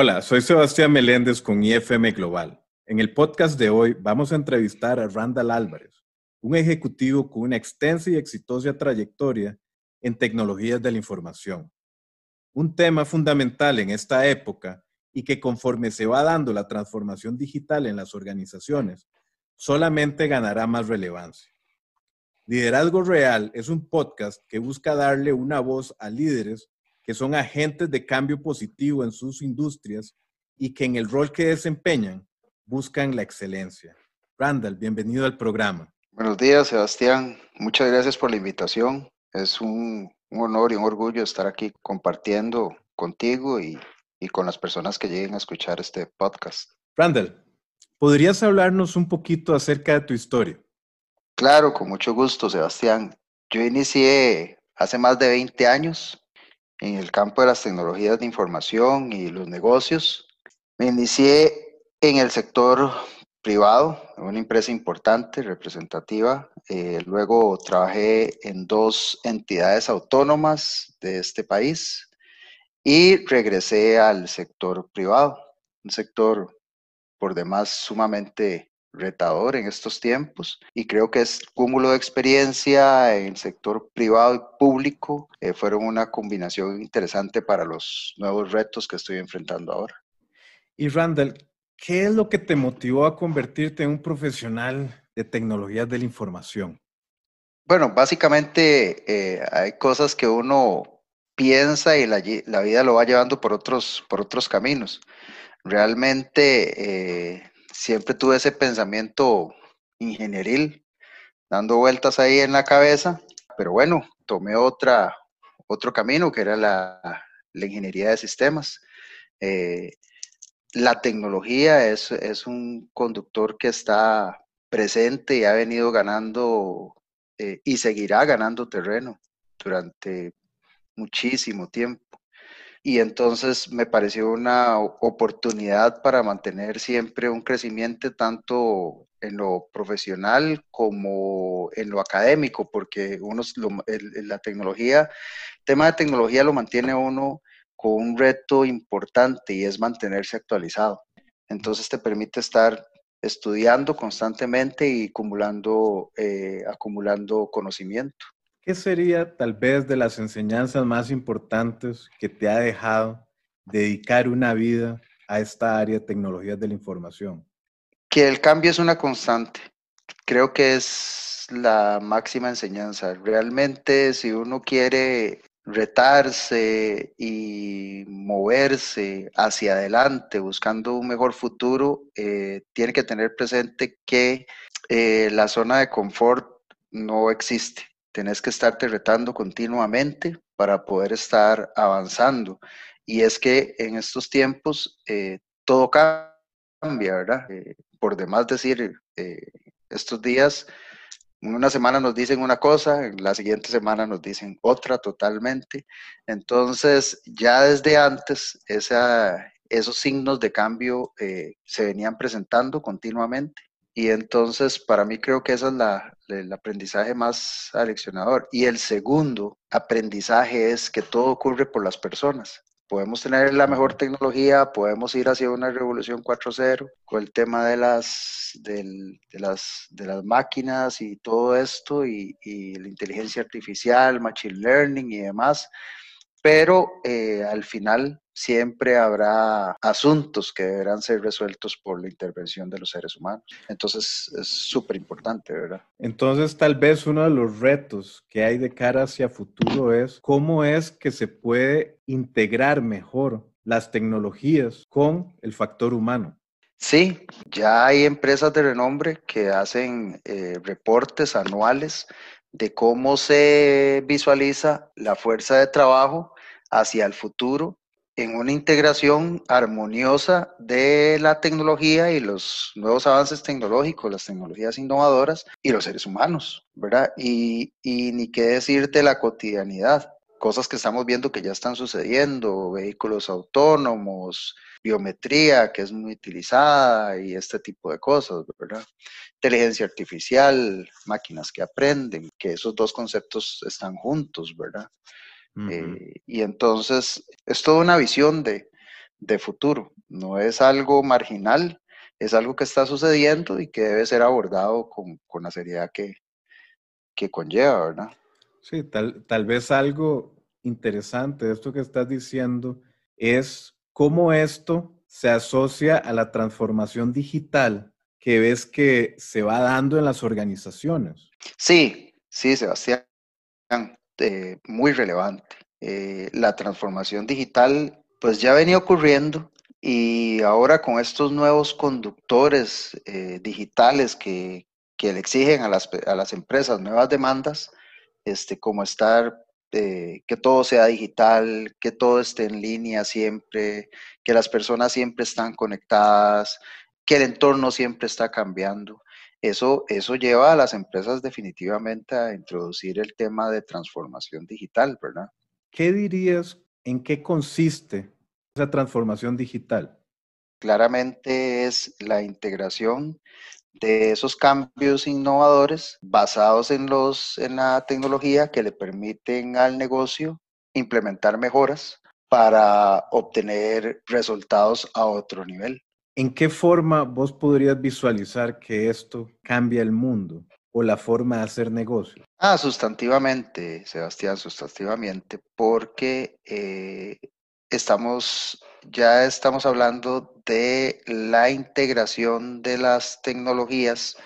Hola, soy Sebastián Meléndez con IFM Global. En el podcast de hoy vamos a entrevistar a Randall Álvarez, un ejecutivo con una extensa y exitosa trayectoria en tecnologías de la información. Un tema fundamental en esta época y que conforme se va dando la transformación digital en las organizaciones, solamente ganará más relevancia. Liderazgo Real es un podcast que busca darle una voz a líderes que son agentes de cambio positivo en sus industrias y que en el rol que desempeñan buscan la excelencia. Randall, bienvenido al programa. Buenos días, Sebastián. Muchas gracias por la invitación. Es un, honor y un orgullo estar aquí compartiendo contigo y, y con las personas que lleguen a escuchar este podcast. Randall, ¿podrías hablarnos un poquito acerca de tu historia? Claro, con mucho gusto, Sebastián. Yo inicié hace más de 20 años en el campo de las tecnologías de información y los negocios. Me inicié en el sector privado, en una empresa importante, representativa. Eh, luego trabajé en dos entidades autónomas de este país y regresé al sector privado, un sector por demás sumamente retador en estos tiempos y creo que es cúmulo de experiencia en el sector privado y público eh, fueron una combinación interesante para los nuevos retos que estoy enfrentando ahora. Y Randall, ¿qué es lo que te motivó a convertirte en un profesional de tecnologías de la información? Bueno, básicamente eh, hay cosas que uno piensa y la, la, vida lo va llevando por otros, por otros caminos. Realmente eh, siempre tuve ese pensamiento ingenieril dando vueltas ahí en la cabeza, pero bueno, tomé otra, otro camino que era la, ingeniería de sistemas. Eh, la tecnología es, un conductor que está presente y ha venido ganando eh, y seguirá ganando terreno durante muchísimo tiempo y entonces me pareció una oportunidad para mantener siempre un crecimiento tanto en lo profesional como en lo académico, porque uno, la tecnología, el tema de tecnología lo mantiene uno con un reto importante y es mantenerse actualizado. Entonces te permite estar estudiando constantemente y acumulando, eh, acumulando conocimiento. ¿Qué sería tal vez de las enseñanzas más importantes que te ha dejado dedicar una vida a esta área de tecnologías de la información? Que el cambio es una constante. Creo que es la máxima enseñanza. Realmente si uno quiere retarse y moverse hacia adelante buscando un mejor futuro, eh, tiene que tener presente que eh, la zona de confort no existe tenés que estarte retando continuamente para poder estar avanzando. Y es que en estos tiempos eh, todo cambia, ¿verdad? Eh, por demás decir, eh, estos días, una semana nos dicen una cosa, en la siguiente semana nos dicen otra totalmente. Entonces, ya desde antes, esos signos de cambio se venían presentando continuamente. Y entonces, para mí creo que ese es la, el aprendizaje más aleccionador. Y el segundo aprendizaje es que todo ocurre por las personas. Podemos tener la mejor tecnología, podemos ir hacia una revolución 4.0 con el tema de las, de, las, de las máquinas y todo esto, y, y la inteligencia artificial, machine learning y demás, pero eh, al final siempre habrá asuntos que deberán ser resueltos por la intervención de los seres humanos. Entonces es súper importante, ¿verdad? Entonces tal vez uno de los retos que hay de cara hacia futuro es cómo es que se puede integrar mejor las tecnologías con el factor humano. Sí, ya hay empresas de renombre que hacen eh, reportes anuales de cómo se visualiza la fuerza de trabajo hacia el futuro en una integración armoniosa de la tecnología y los nuevos avances tecnológicos, las tecnologías innovadoras y los seres humanos, ¿verdad? Y, ni qué decir de la cotidianidad, cosas que estamos viendo que ya están sucediendo, vehículos autónomos, biometría que es muy utilizada y este tipo de cosas, ¿verdad? Inteligencia artificial, máquinas que aprenden, que esos dos conceptos están juntos, ¿verdad? Eh, y entonces es toda una visión de, de futuro, no es algo marginal, es algo que está sucediendo y que debe ser abordado con, la seriedad que, que conlleva, ¿verdad? Sí, tal, tal vez algo interesante de esto que estás diciendo es cómo esto se asocia a la transformación digital que ves que se va dando en las organizaciones. Sí, sí, Sebastián, eh, muy relevante. Eh, la transformación digital pues ya venía ocurriendo y ahora con estos nuevos conductores eh, digitales que, que, le exigen a las, a las, empresas nuevas demandas, este, como estar, eh, que todo sea digital, que todo esté en línea siempre, que las personas siempre están conectadas, que el entorno siempre está cambiando. Eso, eso lleva a las empresas definitivamente a introducir el tema de transformación digital, ¿verdad? ¿Qué dirías en qué consiste esa transformación digital? Claramente es la integración de esos cambios innovadores basados en, los, en la tecnología que le permiten al negocio implementar mejoras para obtener resultados a otro nivel. ¿En qué forma vos podrías visualizar que esto cambia el mundo o la forma de hacer negocio? Ah, sustantivamente, Sebastián, sustantivamente, porque eh, estamos, ya estamos hablando de la integración de las tecnologías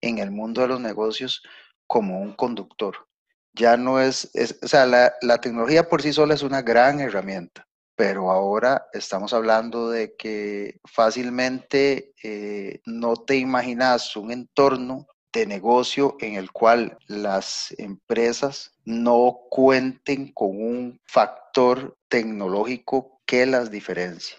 en el mundo de los negocios como un conductor. Ya no es, o sea, la, tecnología por sí sola es una gran herramienta, pero ahora estamos hablando de que fácilmente eh, no te imaginas un entorno de negocio en el cual las empresas no cuenten con un factor tecnológico que las diferencie.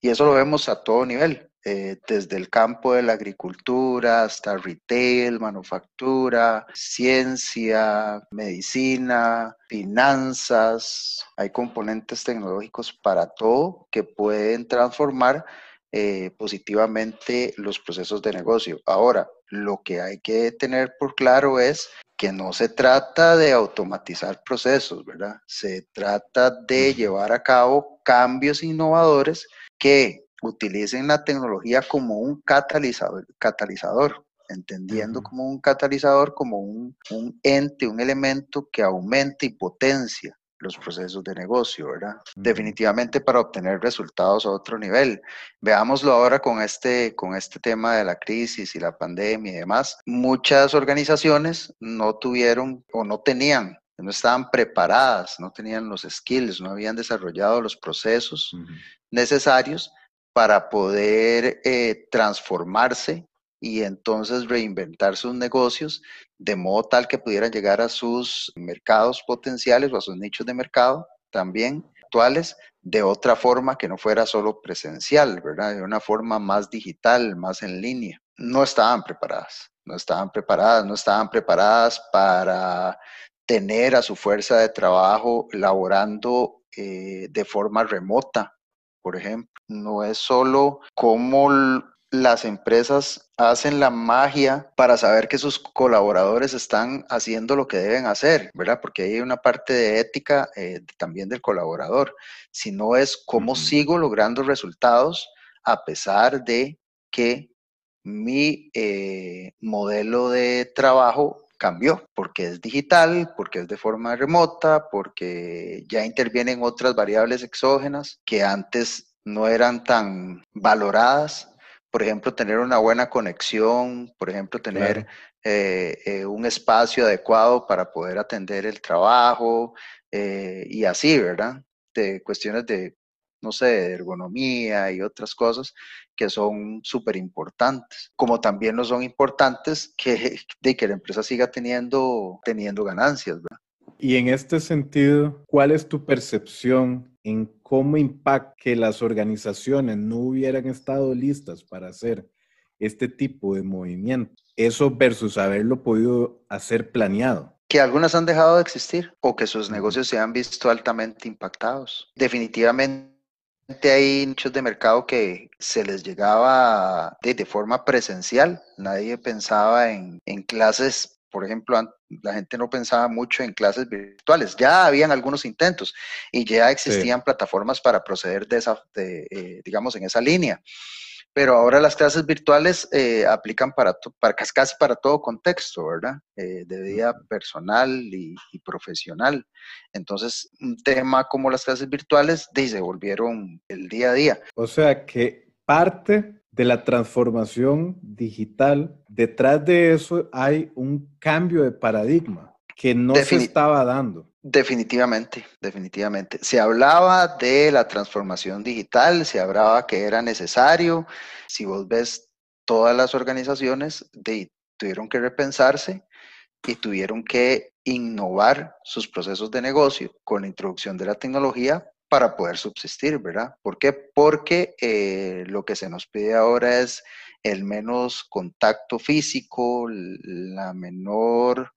Y eso lo vemos a todo nivel, eh, desde el campo de la agricultura hasta retail, manufactura, ciencia, medicina, finanzas. Hay componentes tecnológicos para todo que pueden transformar eh, positivamente los procesos de negocio. Ahora, lo que hay que tener por claro es que no se trata de automatizar procesos, ¿verdad? Se trata de llevar a cabo cambios innovadores que utilicen la tecnología como un catalizador, catalizador entendiendo como un catalizador, como un, un, ente, un elemento que aumenta y potencia los procesos de negocio, ¿verdad? Definitivamente para obtener resultados a otro nivel. Veámoslo ahora con este, con este tema de la crisis y la pandemia y demás. Muchas organizaciones no tuvieron o no tenían, no estaban preparadas, no tenían los skills, no habían desarrollado los procesos necesarios para poder eh, transformarse y entonces reinventar sus negocios de modo tal que pudieran llegar a sus mercados potenciales o a sus nichos de mercado también actuales de otra forma que no fuera solo presencial, ¿verdad? De una forma más digital, más en línea. No estaban preparadas, no estaban preparadas, no estaban preparadas para tener a su fuerza de trabajo laborando eh, de forma remota, por ejemplo. No es solo cómo las empresas hacen la magia para saber que sus colaboradores están haciendo lo que deben hacer, ¿verdad? Porque hay una parte de ética eh, también del colaborador, sino es cómo sigo logrando resultados a pesar de que mi eh, modelo de trabajo cambió, porque es digital, porque es de forma remota, porque ya intervienen otras variables exógenas que antes no eran tan valoradas por ejemplo, tener una buena conexión, por ejemplo, tener eh, eh, un espacio adecuado para poder atender el trabajo eh, y así, ¿verdad? De cuestiones de, no sé, de ergonomía y otras cosas que son súper importantes, como también no son importantes que, de que la empresa siga teniendo, teniendo ganancias, ¿verdad? Y en este sentido, ¿cuál es tu percepción en cómo impacta que las organizaciones no hubieran estado listas para hacer este tipo de movimiento? Eso versus haberlo podido hacer planeado. Que algunas han dejado de existir o que sus negocios se han visto altamente impactados. Definitivamente hay nichos de mercado que se les llegaba de, forma presencial. Nadie pensaba en, en, clases por ejemplo, la gente no pensaba mucho en clases virtuales. Ya habían algunos intentos y ya existían plataformas para proceder de esa, eh, digamos, en esa línea. Pero ahora las clases virtuales eh, aplican para, para casi para todo contexto, ¿verdad? Eh, de vida personal y, profesional. Entonces, un tema como las clases virtuales se volvieron el día a día. O sea que parte de la transformación digital, detrás de eso hay un cambio de paradigma que no se estaba dando. Definitivamente, definitivamente. Se hablaba de la transformación digital, se hablaba que era necesario. Si vos ves todas las organizaciones tuvieron que repensarse y tuvieron que innovar sus procesos de negocio con la introducción de la tecnología para poder subsistir, ¿verdad? ¿Por qué? Porque eh, lo que se nos pide ahora es el menos contacto físico, la menor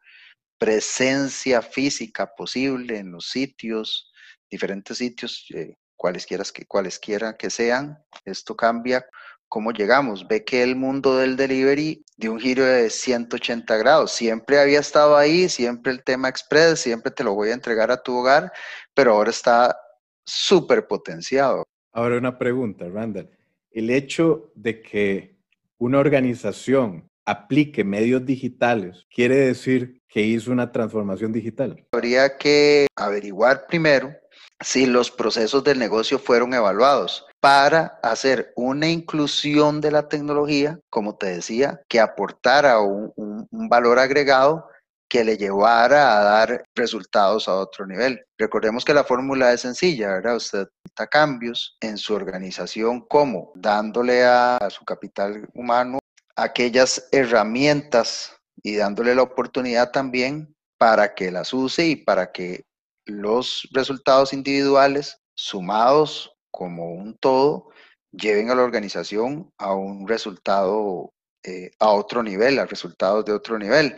presencia física posible en los sitios, diferentes sitios, eh, cualesquiera que, cualesquiera que sean. Esto cambia cómo llegamos. Ve que el mundo del delivery dio un giro de 180 grados. Siempre había estado ahí, siempre el tema express, siempre te lo voy a entregar a tu hogar, pero ahora está súper potenciado. Ahora una pregunta, Randall. El hecho de que una organización aplique medios digitales, quiere decir que hizo una transformación digital? Habría que averiguar primero si los procesos del negocio fueron evaluados para hacer una inclusión de la tecnología, como te decía, que aportara un, valor agregado que le llevara a dar resultados a otro nivel. Recordemos que la fórmula es sencilla, ¿verdad? Usted da cambios en su organización, como dándole a su capital humano aquellas herramientas y dándole la oportunidad también para que las use y para que los resultados individuales sumados como un todo lleven a la organización a un resultado eh, a otro nivel, a resultados de otro nivel.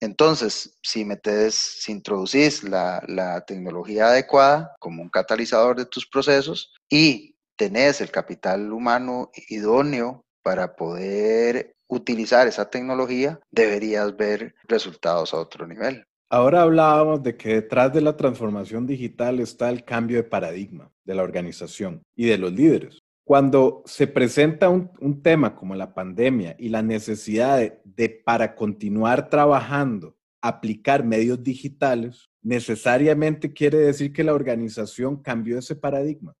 Entonces, si metes, si introducís la, la tecnología adecuada como un catalizador de tus procesos y tenés el capital humano idóneo para poder utilizar esa tecnología, deberías ver resultados a otro nivel. Ahora hablábamos de que detrás de la transformación digital está el cambio de paradigma de la organización y de los líderes. Cuando se presenta un, tema como la pandemia y la necesidad de, para continuar trabajando, aplicar medios digitales, necesariamente quiere decir que la organización cambió ese paradigma.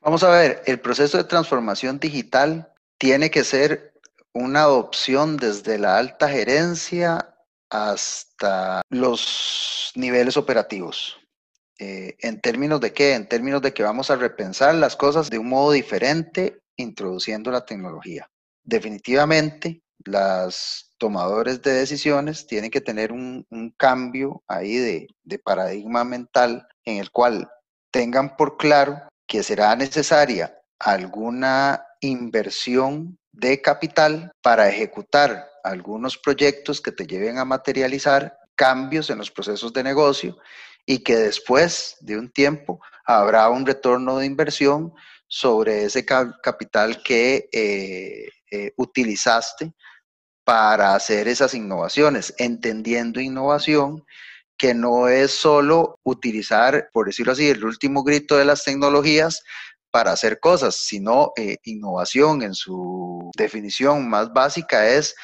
Vamos a ver, el proceso de transformación digital tiene que ser una adopción desde la alta gerencia hasta los niveles operativos. Eh, ¿En términos de qué? En términos de que vamos a repensar las cosas de un modo diferente introduciendo la tecnología. Definitivamente, las tomadores de decisiones tienen que tener un, cambio ahí de, de paradigma mental en el cual tengan por claro que será necesaria alguna inversión de capital para ejecutar algunos proyectos que te lleven a materializar cambios en los procesos de negocio y que después de un tiempo habrá un retorno de inversión sobre ese capital que eh, eh, utilizaste para hacer esas innovaciones, entendiendo innovación que no es solo utilizar, por decirlo así, el último grito de las tecnologías para hacer cosas, sino eh, innovación en su definición más básica es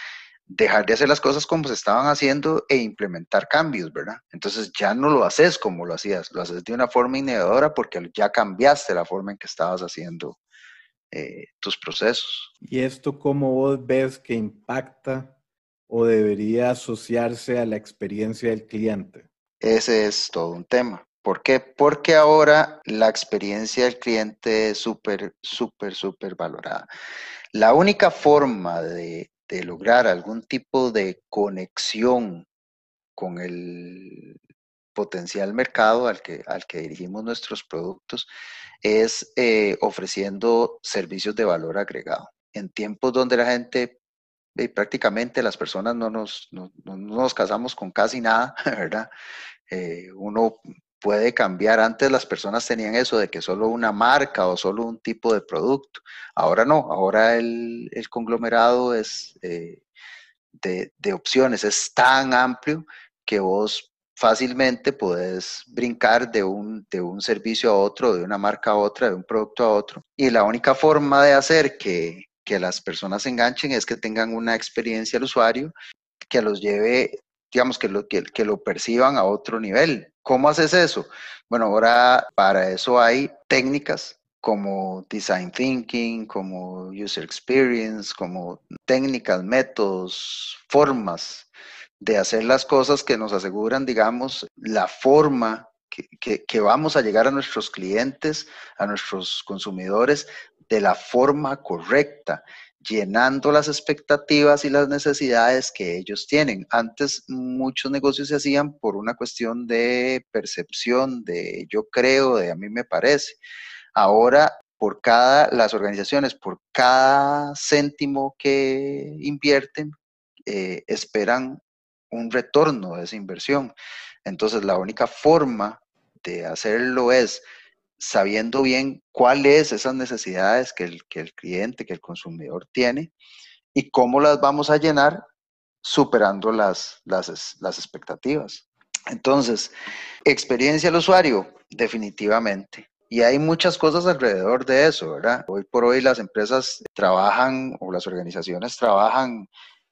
dejar de hacer las cosas como se estaban haciendo e implementar cambios, ¿verdad? Entonces ya no lo haces como lo hacías, lo haces de una forma innovadora porque ya cambiaste la forma en que estabas haciendo eh, tus procesos. ¿Y esto cómo vos ves que impacta o debería asociarse a la experiencia del cliente? Ese es todo un tema. ¿Por qué? Porque ahora la experiencia del cliente es súper, súper, súper valorada. La única forma de, lograr algún tipo de conexión con el potencial mercado al que, al que dirigimos nuestros productos es eh, ofreciendo servicios de valor agregado. En tiempos donde la gente, eh, prácticamente las personas no nos, no, nos casamos con casi nada, ¿verdad? Eh, uno puede cambiar. Antes las personas tenían eso de que solo una marca o solo un tipo de producto. Ahora no, ahora el, conglomerado es, eh, de, opciones es tan amplio que vos fácilmente puedes brincar de un, de un servicio a otro, de una marca a otra, de un producto a otro. Y la única forma de hacer que, que las personas se enganchen es que tengan una experiencia al usuario que los lleve, digamos, que lo, que, lo perciban a otro nivel. ¿Cómo haces eso? Bueno, ahora para eso hay técnicas como design thinking, como user experience, como técnicas, métodos, formas de hacer las cosas que nos aseguran, digamos, la forma que, que, vamos a llegar a nuestros clientes, a nuestros consumidores, de la forma correcta, llenando las expectativas y las necesidades que ellos tienen. Antes muchos negocios se hacían por una cuestión de percepción, de yo creo, de a mí me parece. Ahora, por cada, las organizaciones, por cada céntimo que invierten, eh, esperan un retorno de esa inversión. Entonces, la única forma de hacerlo es sabiendo bien cuáles esas necesidades que el, que el cliente, que el consumidor tiene y cómo las vamos a llenar superando las, las, las expectativas. Entonces, experiencia al usuario, definitivamente. Y hay muchas cosas alrededor de eso, ¿verdad? Hoy por hoy las empresas trabajan o las organizaciones trabajan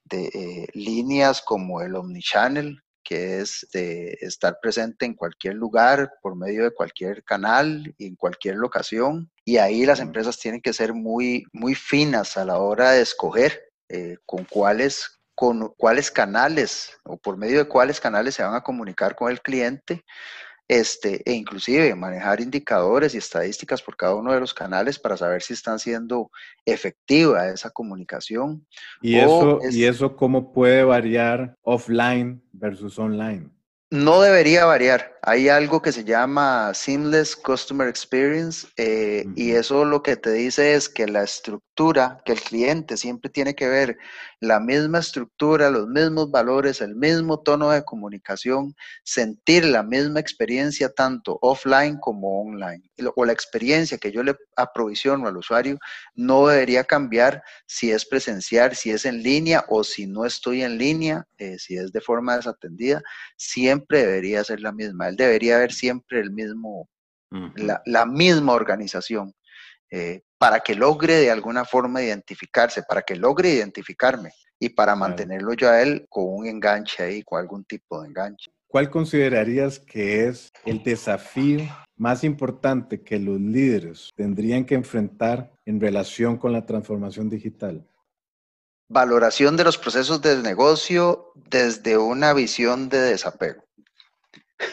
de eh, líneas como el omnichannel, que es de estar presente en cualquier lugar por medio de cualquier canal y en cualquier locación. Y ahí las empresas tienen que ser muy, muy finas a la hora de escoger eh, con cuáles con cuáles canales o por medio de cuáles canales se van a comunicar con el cliente este, e inclusive manejar indicadores y estadísticas por cada uno de los canales para saber si están siendo efectiva esa comunicación. ¿Y, eso, ¿y eso cómo puede variar offline versus online? No debería variar. Hay algo que se llama Seamless Customer Experience eh, y eso lo que te dice es que la estructura, que el cliente siempre tiene que ver la misma estructura, los mismos valores, el mismo tono de comunicación, sentir la misma experiencia tanto offline como online. O la experiencia que yo le aprovisiono al usuario no debería cambiar si es presencial, si es en línea o si no estoy en línea, eh, si es de forma desatendida, siempre debería ser la misma. Él debería haber siempre el mismo, la, misma organización. Eh, para que logre de alguna forma identificarse, para que logre identificarme y para mantenerlo yo a él con un enganche ahí, con algún tipo de enganche. ¿Cuál considerarías que es el desafío más importante que los líderes tendrían que enfrentar en relación con la transformación digital? Valoración de los procesos de negocio desde una visión de desapego.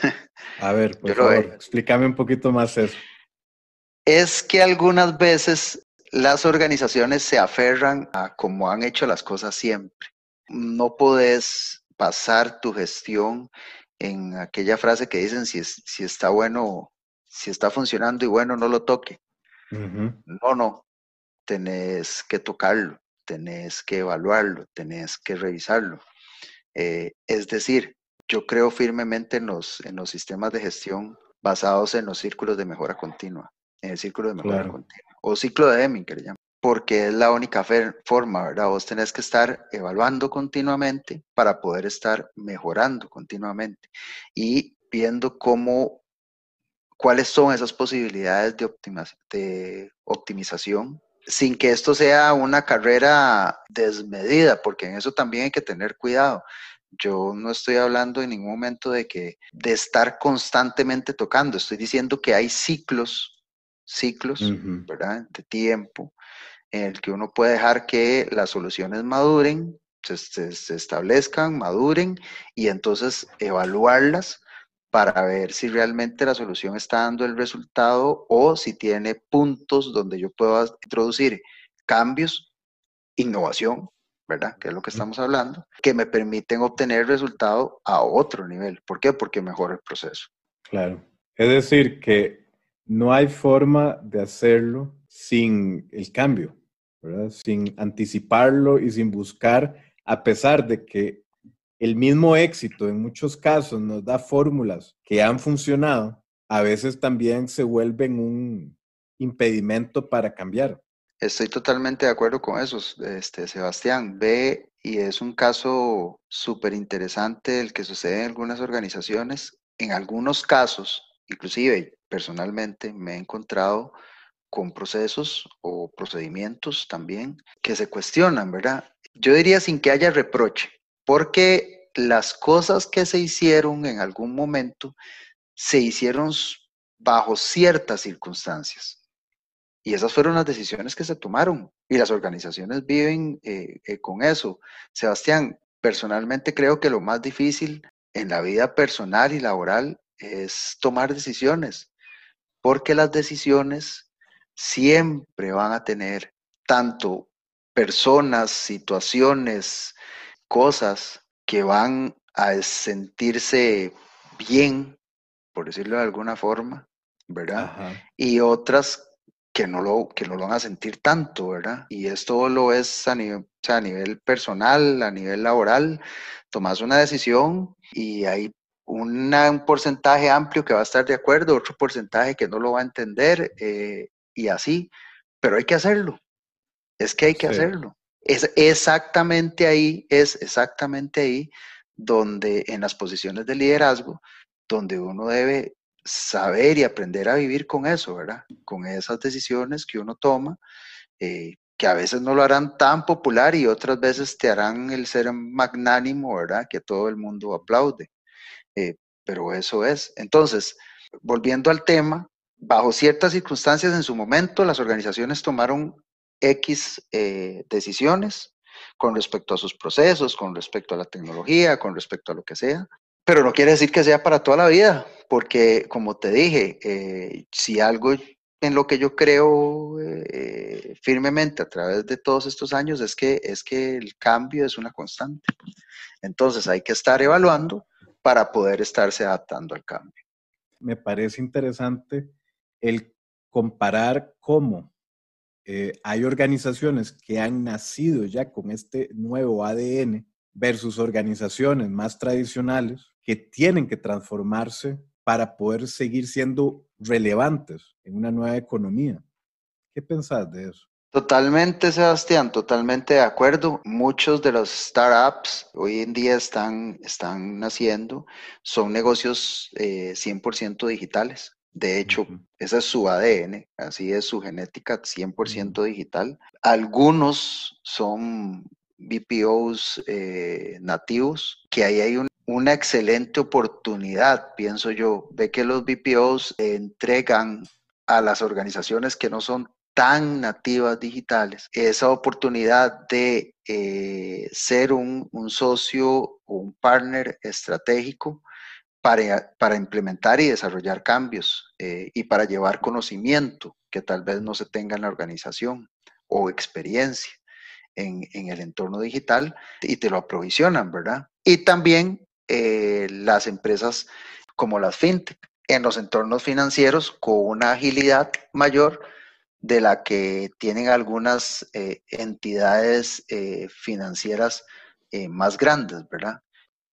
A ver, por favor, explícame un poquito más eso es que algunas veces las organizaciones se aferran a como han hecho las cosas siempre. No podés pasar tu gestión en aquella frase que dicen si, si está bueno, si está funcionando y bueno, no lo toque. No, no. Tenés que tocarlo, tenés que evaluarlo, tenés que revisarlo. Eh, es decir, yo creo firmemente en los, en los sistemas de gestión basados en los círculos de mejora continua en el círculo de mejora continua, o ciclo de Deming, que le llaman, porque es la única forma, ¿verdad? Vos tenés que estar evaluando continuamente para poder estar mejorando continuamente y viendo cómo, cuáles son esas posibilidades de, de optimización sin que esto sea una carrera desmedida, porque en eso también hay que tener cuidado. Yo no estoy hablando en ningún momento de que de estar constantemente tocando, estoy diciendo que hay ciclos ciclos, ¿verdad? De tiempo, en el que uno puede dejar que las soluciones maduren, se, establezcan, maduren y entonces evaluarlas para ver si realmente la solución está dando el resultado o si tiene puntos donde yo puedo introducir cambios, innovación, ¿verdad? Que es lo que estamos hablando, que me permiten obtener resultado a otro nivel. ¿Por qué? Porque mejora el proceso. Claro. Es decir, que no hay forma de hacerlo sin el cambio, ¿verdad? Sin anticiparlo y sin buscar, a pesar de que el mismo éxito en muchos casos nos da fórmulas que han funcionado, a veces también se vuelven un impedimento para cambiar. Estoy totalmente de acuerdo con eso, este, Sebastián. Ve, y es un caso súper interesante el que sucede en algunas organizaciones. En algunos casos, inclusive personalmente, me he encontrado con procesos o procedimientos también que se cuestionan, ¿verdad? Yo diría sin que haya reproche, porque las cosas que se hicieron en algún momento se hicieron bajo ciertas circunstancias. Y esas fueron las decisiones que se tomaron y las organizaciones viven eh, eh, con eso. Sebastián, personalmente creo que lo más difícil en la vida personal y laboral es tomar decisiones, porque las decisiones siempre van a tener tanto personas, situaciones, cosas que van a sentirse bien, por decirlo de alguna forma, ¿verdad? Y otras que no, lo, que no lo van a sentir tanto, ¿verdad? Y esto lo es a nivel, a nivel personal, a nivel laboral, tomas una decisión y hay un porcentaje amplio que va a estar de acuerdo, otro porcentaje que no lo va a entender eh, y así, pero hay que hacerlo. Es que hay que hacerlo. Es exactamente ahí, es exactamente ahí donde en las posiciones de liderazgo, donde uno debe saber y aprender a vivir con eso, ¿verdad? Con esas decisiones que uno toma, eh, que a veces no lo harán tan popular y otras veces te harán el ser magnánimo, ¿verdad? Que todo el mundo aplaude. Eh, pero eso es. Entonces, volviendo al tema, bajo ciertas circunstancias en su momento, las organizaciones tomaron X eh, decisiones con respecto a sus procesos, con respecto a la tecnología, con respecto a lo que sea, pero no quiere decir que sea para toda la vida, porque como te dije, eh, si algo en lo que yo creo eh, firmemente a través de todos estos años es que, es que el cambio es una constante. Entonces hay que estar evaluando para poder estarse adaptando al cambio. Me parece interesante el comparar cómo eh, hay organizaciones que han nacido ya con este nuevo ADN versus organizaciones más tradicionales que tienen que transformarse para poder seguir siendo relevantes en una nueva economía. ¿Qué pensás de eso? Totalmente, Sebastián, totalmente de acuerdo. Muchos de los startups hoy en día están, están naciendo, son negocios 100% eh, digitales. De hecho, esa es su ADN, así es su genética 100% digital. Algunos son BPOs eh, nativos, que ahí hay un una excelente oportunidad, pienso yo. Ve que los BPOs entregan a las organizaciones que no son tan nativas digitales esa oportunidad de eh, ser un, socio o un partner estratégico para, para implementar y desarrollar cambios eh, y para llevar conocimiento que tal vez no se tenga en la organización o experiencia en, en el entorno digital y te lo aprovisionan, ¿verdad? Y también eh, las empresas como las fintech en los entornos financieros con una agilidad mayor de la que tienen algunas eh, entidades eh, financieras más grandes, ¿verdad?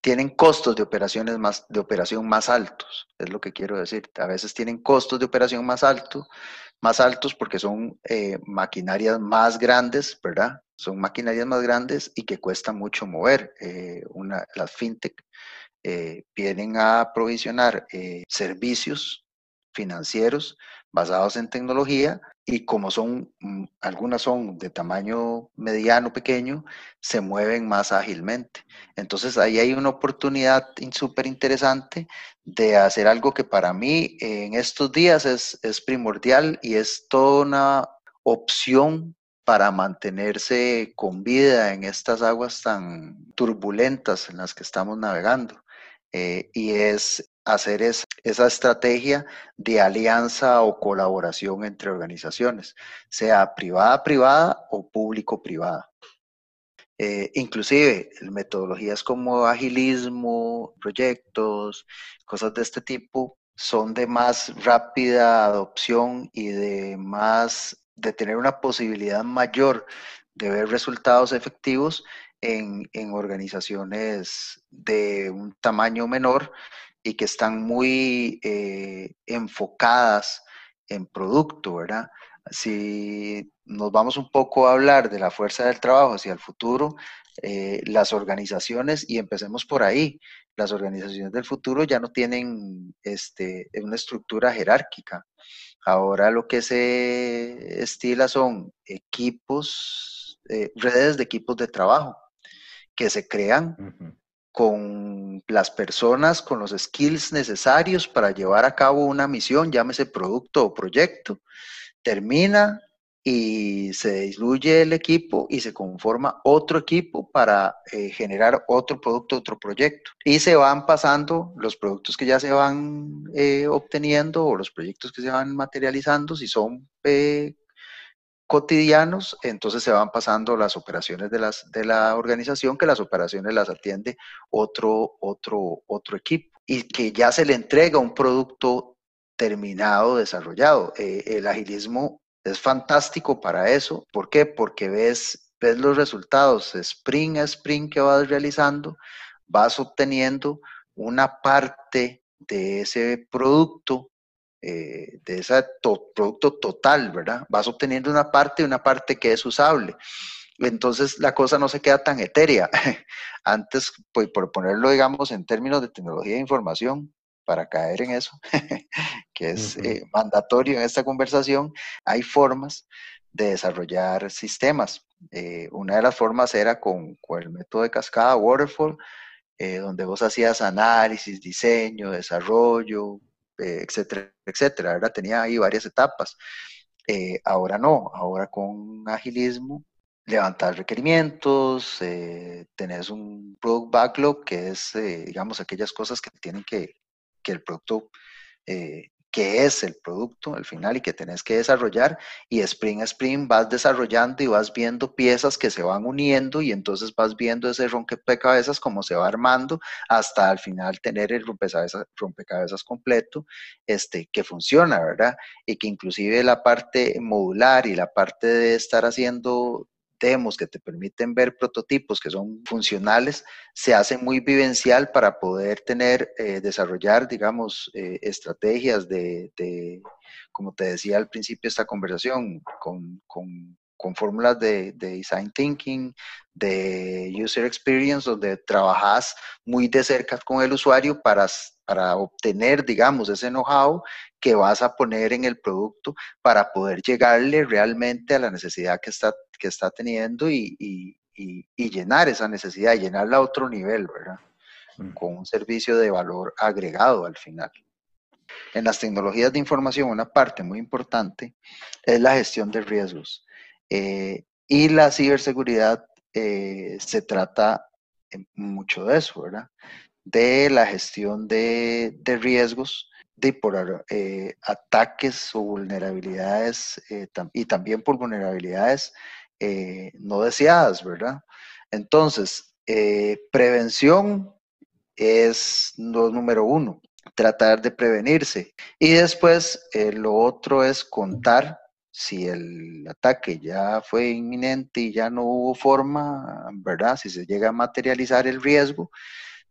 Tienen costos de operaciones más de operación más altos, es lo que quiero decir. A veces tienen costos de operación más altos, más altos porque son maquinarias más grandes, ¿verdad? Son maquinarias más grandes y que cuesta mucho mover. una, las fintech eh, vienen a provisionar eh, servicios financieros basados en tecnología y como son, mm, algunas son de tamaño mediano, pequeño, se mueven más ágilmente. Entonces ahí hay una oportunidad súper interesante de hacer algo que para mí en estos días es, es primordial y es toda una opción para mantenerse con vida en estas aguas tan turbulentas en las que estamos navegando. Eh, y es hacer esa estrategia de alianza o colaboración entre organizaciones, sea privada-privada o público-privada. Eh, inclusive metodologías como agilismo, proyectos, cosas de este tipo son de más rápida adopción y de más de tener una posibilidad mayor de ver resultados efectivos en, organizaciones de un tamaño menor y que están muy eh, enfocadas en producto, ¿verdad? Si nos vamos un poco a hablar de la fuerza del trabajo hacia el futuro, eh, las organizaciones, y empecemos por ahí, las organizaciones del futuro ya no tienen este, una estructura jerárquica. Ahora lo que se estila son equipos, eh, redes de equipos de trabajo que se crean con las personas, con los skills necesarios para llevar a cabo una misión, llámese producto o proyecto, termina y se diluye el equipo y se conforma otro equipo para eh, generar otro producto, otro proyecto. Y se van pasando los productos que ya se van eh, obteniendo o los proyectos que se van materializando, si son eh, cotidianos, entonces se van pasando las operaciones de, las, de la organización, que las operaciones las atiende otro, otro, otro equipo y que ya se le entrega un producto terminado, desarrollado. el agilismo es fantástico para eso. ¿Por qué? Porque ves, ves los resultados sprint a sprint que vas realizando, vas obteniendo una parte de ese producto, eh, de ese producto total, ¿verdad? Vas obteniendo una parte, una parte que es usable. Entonces la cosa no se queda tan etérea. Antes, pues, por ponerlo, digamos, en términos de tecnología de información, para caer en eso, que es eh, mandatorio en esta conversación, hay formas de desarrollar sistemas. Eh, una de las formas era con, el método de cascada Waterfall, eh, donde vos hacías análisis, diseño, desarrollo, etcétera, etcétera. Ahora tenía ahí varias etapas. ahora no, ahora con agilismo levantar requerimientos, tenés un product backlog, que es, digamos, aquellas cosas que tienen que, que el producto, eh, que es el producto al final y que tenés que desarrollar y sprint a sprint vas desarrollando y vas viendo piezas que se van uniendo y entonces vas viendo ese rompecabezas como se va armando hasta al final tener el rompecabezas, rompecabezas completo este, que funciona, ¿verdad? Y que inclusive la parte modular y la parte de estar haciendo que te permiten ver prototipos que son funcionales, se hace muy vivencial para poder tener, eh, desarrollar, digamos, eh, estrategias de, como te decía al principio de esta conversación, con, con, fórmulas de, design thinking, de user experience, donde trabajas muy de cerca con el usuario para, para obtener, digamos, ese know-how que vas a poner en el producto para poder llegarle realmente a la necesidad que está, que está teniendo y, llenar esa necesidad, llenarla a otro nivel, ¿verdad? Mm. Con un servicio de valor agregado al final. En las tecnologías de información, una parte muy importante es la gestión de riesgos. Eh, y la ciberseguridad eh, se trata mucho de eso, ¿verdad? De la gestión de, de riesgos de por eh, ataques o vulnerabilidades eh, y también por vulnerabilidades eh, no deseadas, ¿verdad? Entonces, prevención es lo número uno, tratar de prevenirse. Y después, lo otro es contar si el ataque ya fue inminente y ya no hubo forma, ¿verdad? Si se llega a materializar el riesgo,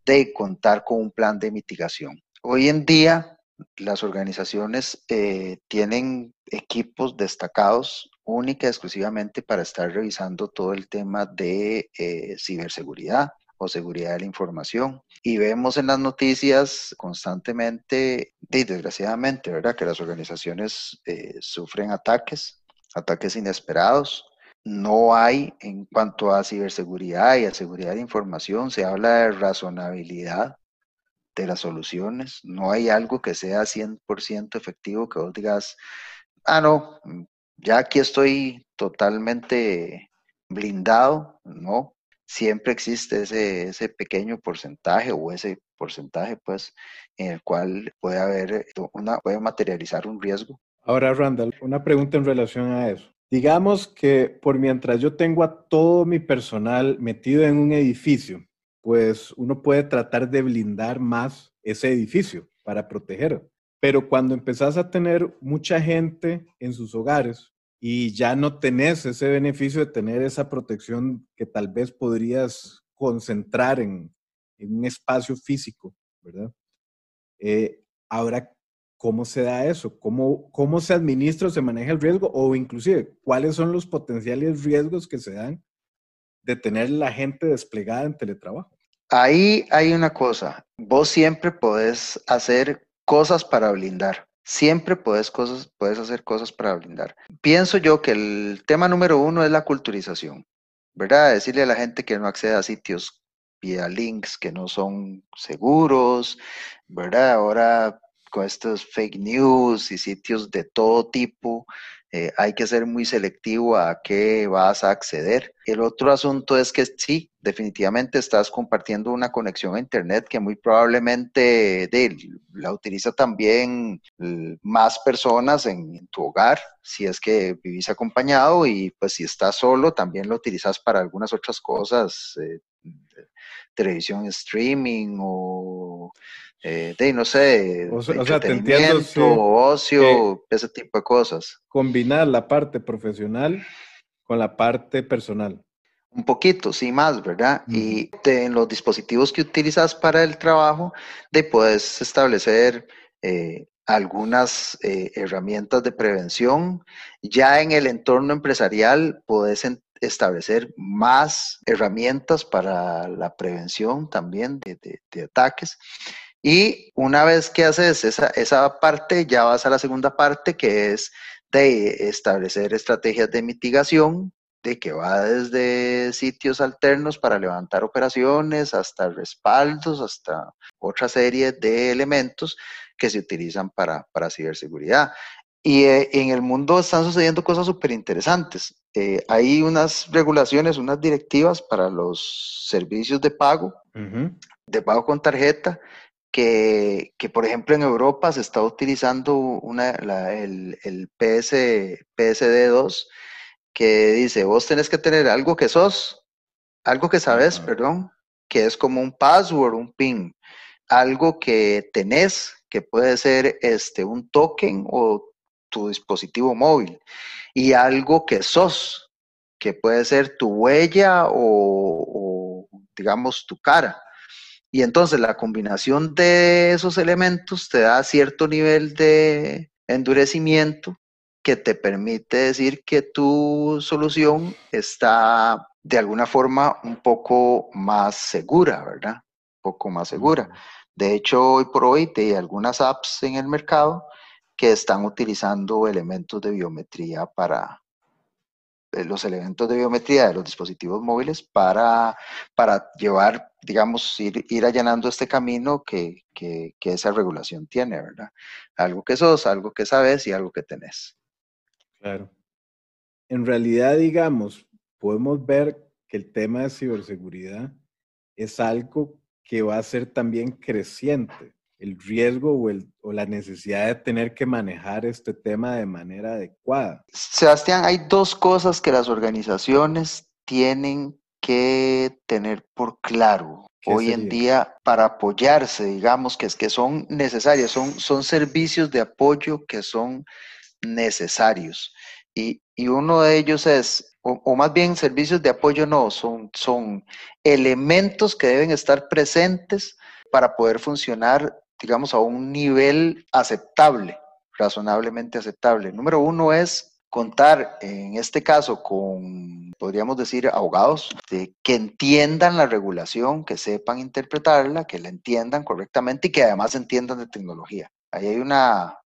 de contar con un plan de mitigación. Hoy en día, las organizaciones eh, tienen equipos destacados única y exclusivamente para estar revisando todo el tema de eh, ciberseguridad o seguridad de la información. Y vemos en las noticias constantemente, y desgraciadamente, que las organizaciones eh, sufren ataques, ataques inesperados. No hay, en cuanto a ciberseguridad y a seguridad de información, se habla de razonabilidad de las soluciones. No hay algo que sea 100% efectivo que vos digas, ah, no, ya aquí estoy totalmente blindado. No, siempre existe ese, ese pequeño porcentaje o ese porcentaje, pues, en el cual puede haber una, puede materializar un riesgo. Ahora, Randall, una pregunta en relación a eso. Digamos que por mientras yo tengo a todo mi personal metido en un edificio, pues uno puede tratar de blindar más ese edificio para proteger. Pero cuando empezás a tener mucha gente en sus hogares y ya no tenés ese beneficio de tener esa protección que tal vez podrías concentrar en, un espacio físico, ¿verdad? Eh, ahora, ¿Cómo se da eso? ¿Cómo, ¿Cómo se administra o se maneja el riesgo? O inclusive, ¿cuáles son los potenciales riesgos que se dan de tener la gente desplegada en teletrabajo? Ahí hay una cosa, vos siempre podés hacer cosas para blindar. Siempre puedes, cosas, puedes hacer cosas para blindar. Pienso yo que el tema número uno es la culturización, ¿verdad? Decirle a la gente que no acceda a sitios vía links que no son seguros, ¿verdad? Ahora con estos fake news y sitios de todo tipo, eh, hay que ser muy selectivo a qué vas a acceder. El otro asunto es que sí, definitivamente estás compartiendo una conexión a Internet que muy probablemente la utiliza también más personas en, tu hogar, si es que vivís acompañado y pues si estás solo, también lo utilizas para algunas otras cosas, eh, televisión streaming o eh, de, no sé, o, sea, te entiendo, ocio, ese tipo de cosas. Combinar la parte profesional con la parte personal. Un poquito, sí, más, ¿verdad? Y en los dispositivos que utilizas para el trabajo, de puedes establecer eh, algunas eh, herramientas de prevención. Ya en el entorno empresarial, puedes establecer más herramientas para la prevención también de, de ataques. Y una vez que haces esa, esa parte, ya vas a la segunda parte, que es de establecer estrategias de mitigación, de que va desde sitios alternos para levantar operaciones hasta respaldos, hasta otra serie de elementos que se utilizan para, para ciberseguridad. Y eh, en el mundo están sucediendo cosas súper interesantes. Eh, hay unas regulaciones, unas directivas para los servicios de pago, de pago con tarjeta, que, que, por ejemplo en Europa se está utilizando una, el, el PS, PSD2 que dice, vos tenés que tener algo que sos, algo que sabes, perdón, que es como un password, un PIN, algo que tenés, que puede ser este, un token o tu dispositivo móvil, y algo que sos, que puede ser tu huella o digamos tu cara. Y entonces la combinación de esos elementos te da cierto nivel de endurecimiento que te permite decir que tu solución está de alguna forma un poco más segura, ¿verdad? Un poco más segura. De hecho, hoy por hoy hay algunas apps en el mercado que están utilizando elementos de biometría para, los elementos de biometría de los dispositivos móviles para, para llevar, digamos, ir, ir allanando este camino que, que, esa regulación tiene, ¿verdad? Algo que sos, algo que sabes y algo que tenés. Claro. En realidad, digamos, podemos ver que el tema de ciberseguridad es algo que va a ser también creciente el riesgo o, el, o, la necesidad de tener que manejar este tema de manera adecuada. Sebastián, hay dos cosas que las organizaciones tienen que tener por claro hoy en día para apoyarse, digamos que es que son necesarias, son, son servicios de apoyo que son necesarios. Y, y uno de ellos es, o, o, más bien servicios de apoyo no, son, son elementos que deben estar presentes para poder funcionar digamos, a un nivel aceptable, razonablemente aceptable. Número uno es contar, en este caso, con, podríamos decir, abogados que entiendan la regulación, que sepan interpretarla, que la entiendan correctamente y que además entiendan de tecnología. Ahí hay una,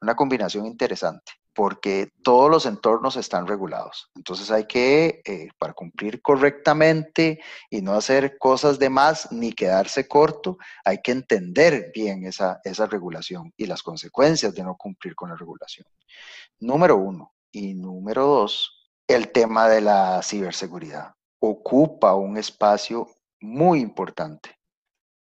una combinación interesante porque todos los entornos están regulados. Entonces hay que, eh, para cumplir correctamente y no hacer cosas de más ni quedarse corto, hay que entender bien esa, esa regulación y las consecuencias de no cumplir con la regulación. Número uno. Y número dos, el tema de la ciberseguridad. Ocupa un espacio muy importante.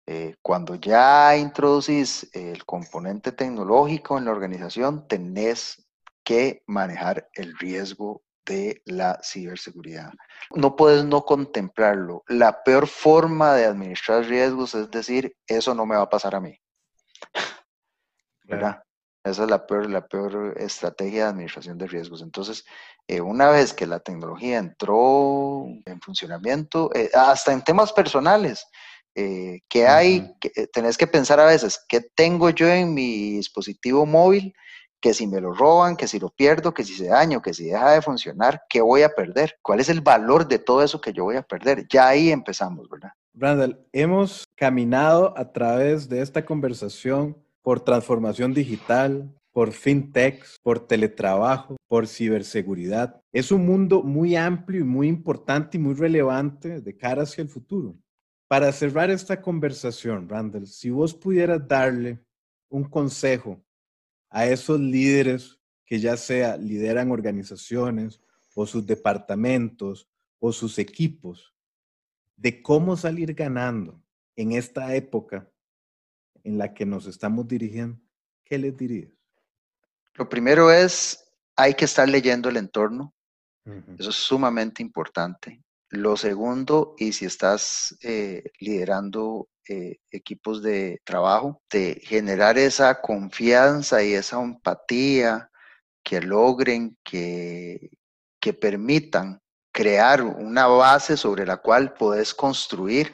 Eh, cuando ya introducís el componente tecnológico en la organización, tenés que manejar el riesgo de la ciberseguridad. No puedes no contemplarlo. La peor forma de administrar riesgos es decir, eso no me va a pasar a mí. ¿Verdad? Esa es la peor, la peor estrategia de administración de riesgos. Entonces, eh, una vez que la tecnología entró en funcionamiento, eh, hasta en temas personales, Eh, ¿Qué hay? Eh, tenés que pensar a veces, ¿qué tengo yo en mi dispositivo móvil? Que si me lo roban, que si lo pierdo, que si se daña, que si deja de funcionar, ¿qué voy a perder? ¿Cuál es el valor de todo eso que yo voy a perder? Ya ahí empezamos, ¿verdad? Randall, hemos caminado a través de esta conversación por transformación digital, por fintechs, por teletrabajo, por ciberseguridad. Es un mundo muy amplio y muy importante y muy relevante de cara hacia el futuro. Para cerrar esta conversación, Randall, si vos pudieras darle un consejo a esos líderes que ya sea lideran organizaciones o sus departamentos o sus equipos, de cómo salir ganando en esta época en la que nos estamos dirigiendo, ¿qué les dirías? Lo primero es, hay que estar leyendo el entorno. Eso es sumamente importante. Lo segundo, y si estás eh, liderando eh, equipos de trabajo, de generar esa confianza y esa empatía que logren, que, que permitan crear una base sobre la cual puedes construir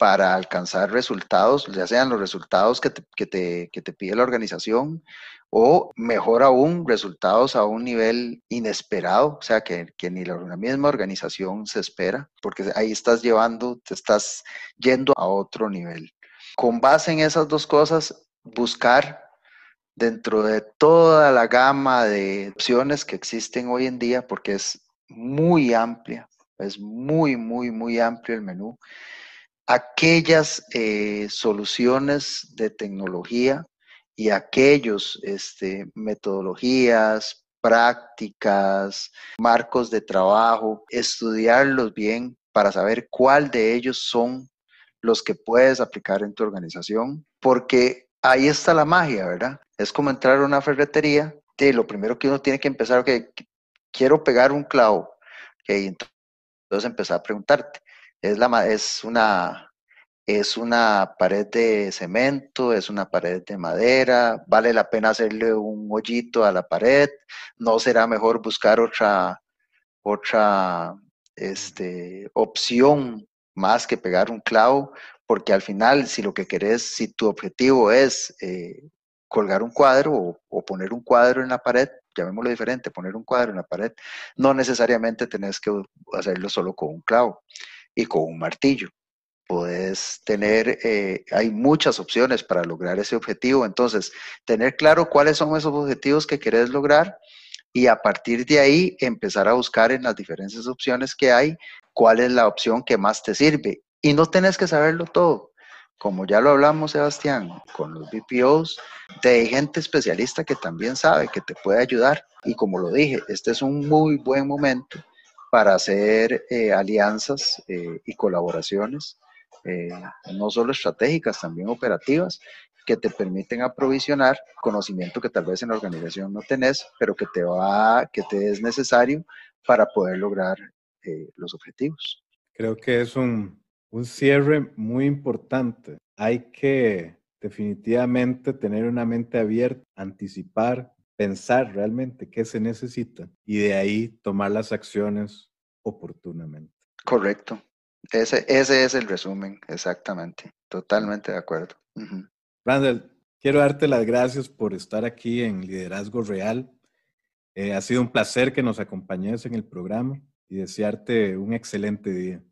para alcanzar resultados, ya sean los resultados que te, que te, que te pide la organización o mejor aún, resultados a un nivel inesperado, o sea, que, que, ni la misma organización se espera, porque ahí estás llevando, te estás yendo a otro nivel. Con base en esas dos cosas, buscar dentro de toda la gama de opciones que existen hoy en día, porque es muy amplia, es muy, muy, muy amplio el menú, aquellas eh, soluciones de tecnología y aquellos este, metodologías, prácticas, marcos de trabajo, estudiarlos bien para saber cuál de ellos son los que puedes aplicar en tu organización, porque ahí está la magia, ¿verdad? Es como entrar a una ferretería, de lo primero que uno tiene que empezar, que quiero pegar un clavo, okay, entonces empezar a preguntarte, es, la, es, una, es una pared de cemento, es una pared de madera, vale la pena hacerle un hoyito a la pared, no será mejor buscar otra, otra este, opción más que pegar un clavo, porque al final, si lo que querés, si tu objetivo es eh, colgar un cuadro o, o, poner un cuadro en la pared, llamémoslo diferente, poner un cuadro en la pared, no necesariamente tenés que hacerlo solo con un clavo y con un martillo. Puedes tener, eh, hay muchas opciones para lograr ese objetivo. Entonces, tener claro cuáles son esos objetivos que querés lograr y a partir de ahí empezar a buscar en las diferentes opciones que hay cuál es la opción que más te sirve. Y no tenés que saberlo todo. Como ya lo hablamos, Sebastián, con los BPOs, de gente especialista que también sabe que te puede ayudar. Y como lo dije, este es un muy buen momento para hacer eh, alianzas eh, y colaboraciones, eh, no solo estratégicas, también operativas, que te permiten aprovisionar conocimiento que tal vez en la organización no tenés, pero que te va, que te es necesario para poder lograr los objetivos. Creo que es un, un cierre muy importante. Hay que definitivamente tener una mente abierta, anticipar, pensar realmente qué se necesita y de ahí tomar las acciones oportunamente. Correcto. Ese, ese es el resumen, exactamente. Totalmente de acuerdo. Randall, quiero darte las gracias por estar aquí en Liderazgo Real. Eh, ha sido un placer que nos acompañes en el programa y desearte un excelente día.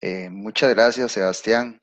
Eh, muchas gracias, Sebastián.